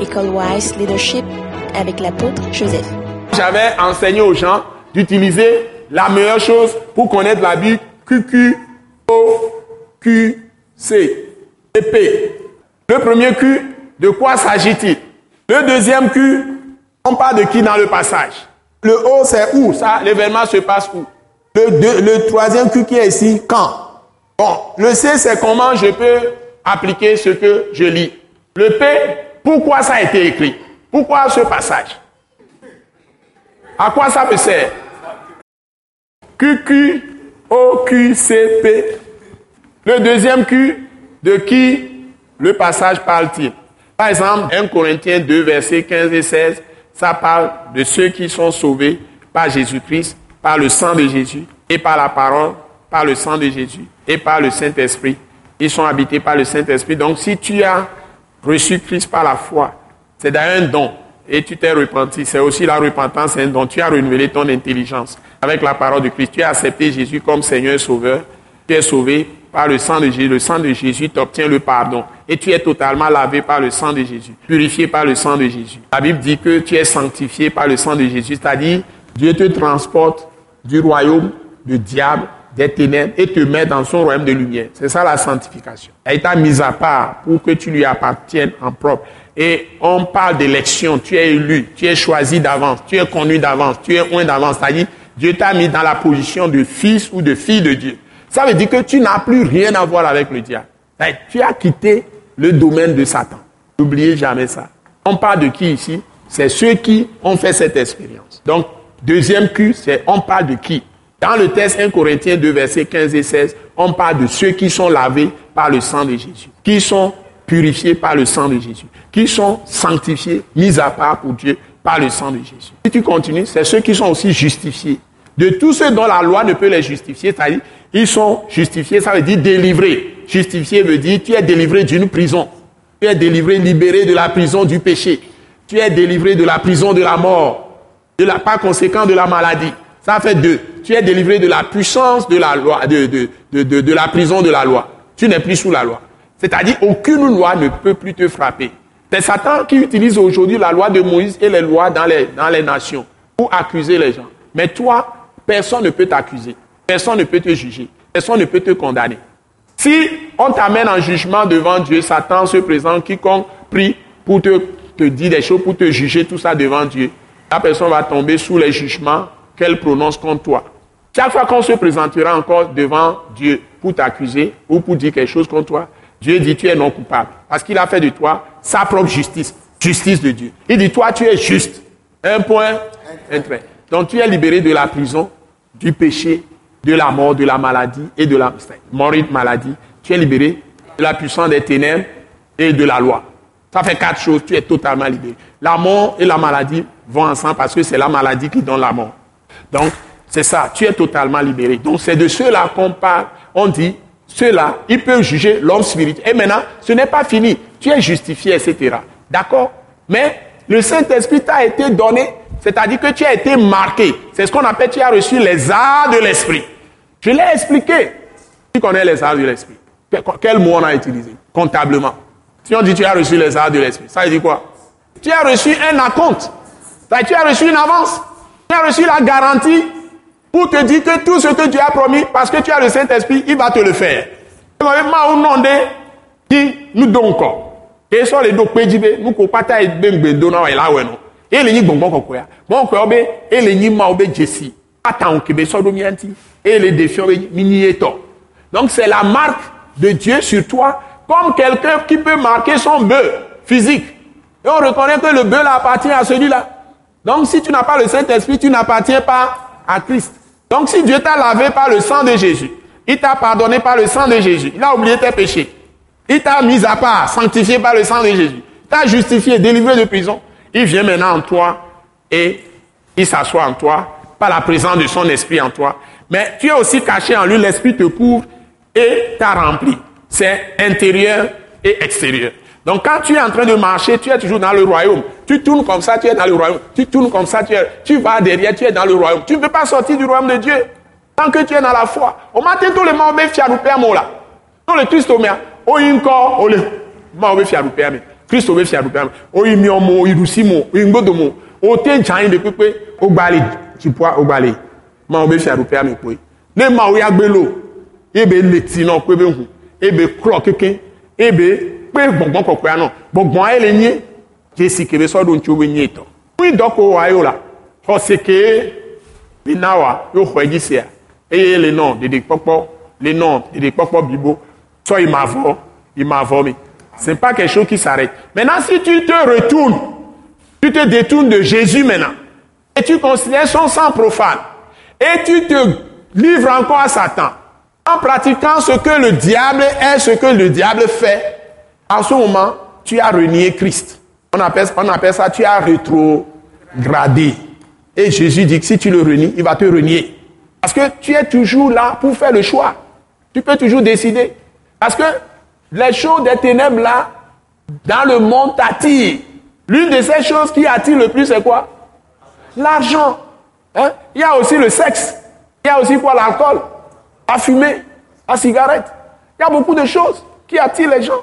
École Wise Leadership avec l'apôtre Joseph. J'avais enseigné aux gens d'utiliser la meilleure chose pour connaître la Bible, QQ, O, Q, C et P. Le premier Q, de quoi s'agit-il? Le deuxième Q, on parle de qui dans le passage? Le O, c'est où? Ça, l'événement se passe où? Le, le troisième Q qui est ici, quand? Bon, le C, c'est comment je peux appliquer ce que je lis. Le P, pourquoi ça a été écrit? Pourquoi ce passage? À quoi ça me sert? Q, Q, O, Q, C, P. Le deuxième Q, de qui le passage parle-t-il? Par exemple, 1 Corinthiens 2, versets 15 et 16, ça parle de ceux qui sont sauvés par Jésus-Christ, par le sang de Jésus et par la parole, par le sang de Jésus et par le Saint-Esprit. Ils sont habités par le Saint-Esprit. Donc si tu as reçu Christ par la foi, c'est d'ailleurs un don. Et tu t'es repenti. C'est aussi la repentance, c'est un don. Tu as renouvelé ton intelligence avec la parole de Christ. Tu as accepté Jésus comme Seigneur et Sauveur. Tu es sauvé par le sang de Jésus. Le sang de Jésus t'obtient le pardon. Et tu es totalement lavé par le sang de Jésus. Purifié par le sang de Jésus. La Bible dit que tu es sanctifié par le sang de Jésus. C'est-à-dire, Dieu te transporte du royaume du diable des ténèbres et te met dans son royaume de lumière. C'est ça la sanctification. Elle t'a mise à part pour que tu lui appartiennes en propre. Et on parle d'élection. Tu es élu, tu es choisi d'avance, tu es connu d'avance, tu es loin d'avance. C'est-à-dire, Dieu t'a mis dans la position de fils ou de fille de Dieu. Ça veut dire que tu n'as plus rien à voir avec le diable. Tu as quitté le domaine de Satan. N'oubliez jamais ça. On parle de qui ici? C'est ceux qui ont fait cette expérience. Donc, deuxième Q, c'est on parle de qui? Dans le texte 1 Corinthiens 2, versets 15 et 16, on parle de ceux qui sont lavés par le sang de Jésus, qui sont purifiés par le sang de Jésus, qui sont sanctifiés, mis à part pour Dieu par le sang de Jésus. Si tu continues, c'est ceux qui sont aussi justifiés. De tous ceux dont la loi ne peut les justifier, c'est-à-dire, ils sont justifiés, ça veut dire délivrés. Justifié veut dire, tu es délivré d'une prison. Tu es délivré, libéré de la prison du péché. Tu es délivré de la prison de la mort, de la, pas conséquent de la maladie. Ça fait deux. Tu es délivré de la puissance de la loi, de, la prison de la loi. Tu n'es plus sous la loi. C'est-à-dire, aucune loi ne peut plus te frapper. C'est Satan qui utilise aujourd'hui la loi de Moïse et les lois dans les, dans les nations pour accuser les gens. Mais toi, personne ne peut t'accuser. Personne ne peut te juger. Personne ne peut te condamner. Si on t'amène en jugement devant Dieu, Satan se présente, quiconque prie pour te, te dire des choses, pour te juger, tout ça devant Dieu, la personne va tomber sous les jugements qu'elle prononce contre toi. Chaque fois qu'on se présentera encore devant Dieu pour t'accuser ou pour dire quelque chose contre toi, Dieu dit tu es non coupable. Parce qu'il a fait de toi sa propre justice, justice de Dieu. Il dit toi tu es juste. Un point, un trait. Donc tu es libéré de la prison, du péché, de la mort, de la maladie et de la mort maladie. Tu es libéré de la puissance des ténèbres et de la loi. Ça fait quatre choses, tu es totalement libéré. La mort et la maladie vont ensemble parce que c'est la maladie qui donne la mort. Donc, c'est ça, tu es totalement libéré. Donc, c'est de ceux-là qu'on parle. On dit, ceux-là, ils peuvent juger l'homme spirituel. Et maintenant, ce n'est pas fini. Tu es justifié, etc. D'accord? Mais le Saint-Esprit t'a été donné, c'est-à-dire que tu as été marqué. C'est ce qu'on appelle, tu as reçu les arts de l'Esprit. Je l'ai expliqué. Tu connais les arts de l'Esprit. Quel mot on a utilisé? Comptablement. Si on dit tu as reçu les arts de l'Esprit, ça veut dire quoi? Tu as reçu un acompte. Tu as reçu une avance. As reçu la garantie pour te dire que tout ce que tu as promis, parce que tu as le Saint-Esprit, il va te le faire. nous donc et so le do pejibe nous ko pata e gbengbe do na wa ila we no e le yin gbongbon kokko ya bon ko obe e le yin ma obe jesi ata on kebe so do mi anti. E le défi obe mini eto donc c'est la marque de Dieu sur toi comme quelqu'un qui peut marquer son bœuf physique. Et on reconnaît que le bœuf là appartient à celui-là donc si tu n'as pas le Saint-Esprit, tu n'appartiens pas à Christ. Donc si Dieu t'a lavé par le sang de Jésus, il t'a pardonné par le sang de Jésus, il a oublié tes péchés, il t'a mis à part, sanctifié par le sang de Jésus, t'a justifié, délivré de prison, il vient maintenant en toi et il s'assoit en toi par la présence de son esprit en toi. Mais tu es aussi caché en lui, l'esprit te couvre et t'a rempli. C'est intérieur et extérieur. Donc quand tu es en train de marcher, tu es toujours dans le royaume. Tu tournes comme ça, tu es dans le royaume. Tu tournes comme ça, tu, es, tu vas derrière, tu es dans le royaume. Tu ne peux pas sortir du royaume de Dieu tant que tu es dans la foi. Au matin, tout le monde fait fiaroupé là. Tout le Christ au mien. Au inco, au le. Ma au fiaroupé mais. kristo bɛ fiaɖuƒea me oyi miɔ mo oyi ɖusi mo oyi ŋgbodo mo ote anyi de kpekpe wogba li dziƒoa wogba li mawo bɛ fiaɖuƒea me kpoe ne mawo ya gbe lo ebe le ti nɔ kpe be ŋu ebe klɔ keke ebe kpe gbɔgbɔn kɔkɔea nɔ gbɔgbɔn ye le nye dzesi ke be sɔ ɖo ŋutsu be nye tɔ nui dɔ ko wa yo la xɔ se ke be na wa yo xɔe dzi sia eye le nɔ ɖeɖekpɔkpɔ le nɔ ɖeɖekpɔkpɔ bibo sɔ yi ma ma vɔ mi. Ce n'est pas quelque chose qui s'arrête. Maintenant, si tu te retournes, tu te détournes de Jésus maintenant, et tu considères son sang profane, et tu te livres encore à Satan, en pratiquant ce que le diable est, ce que le diable fait, en ce moment, tu as renié Christ. On appelle, on appelle ça, tu as rétrogradé. Et Jésus dit que si tu le renies, il va te renier. Parce que tu es toujours là pour faire le choix. Tu peux toujours décider. Parce que les choses des ténèbres là, dans le monde t'attirent. L'une de ces choses qui attire le plus, c'est quoi? L'argent. Hein? Il y a aussi le sexe. Il y a aussi quoi? L'alcool. La fumée. La cigarette. Il y a beaucoup de choses qui attirent les gens.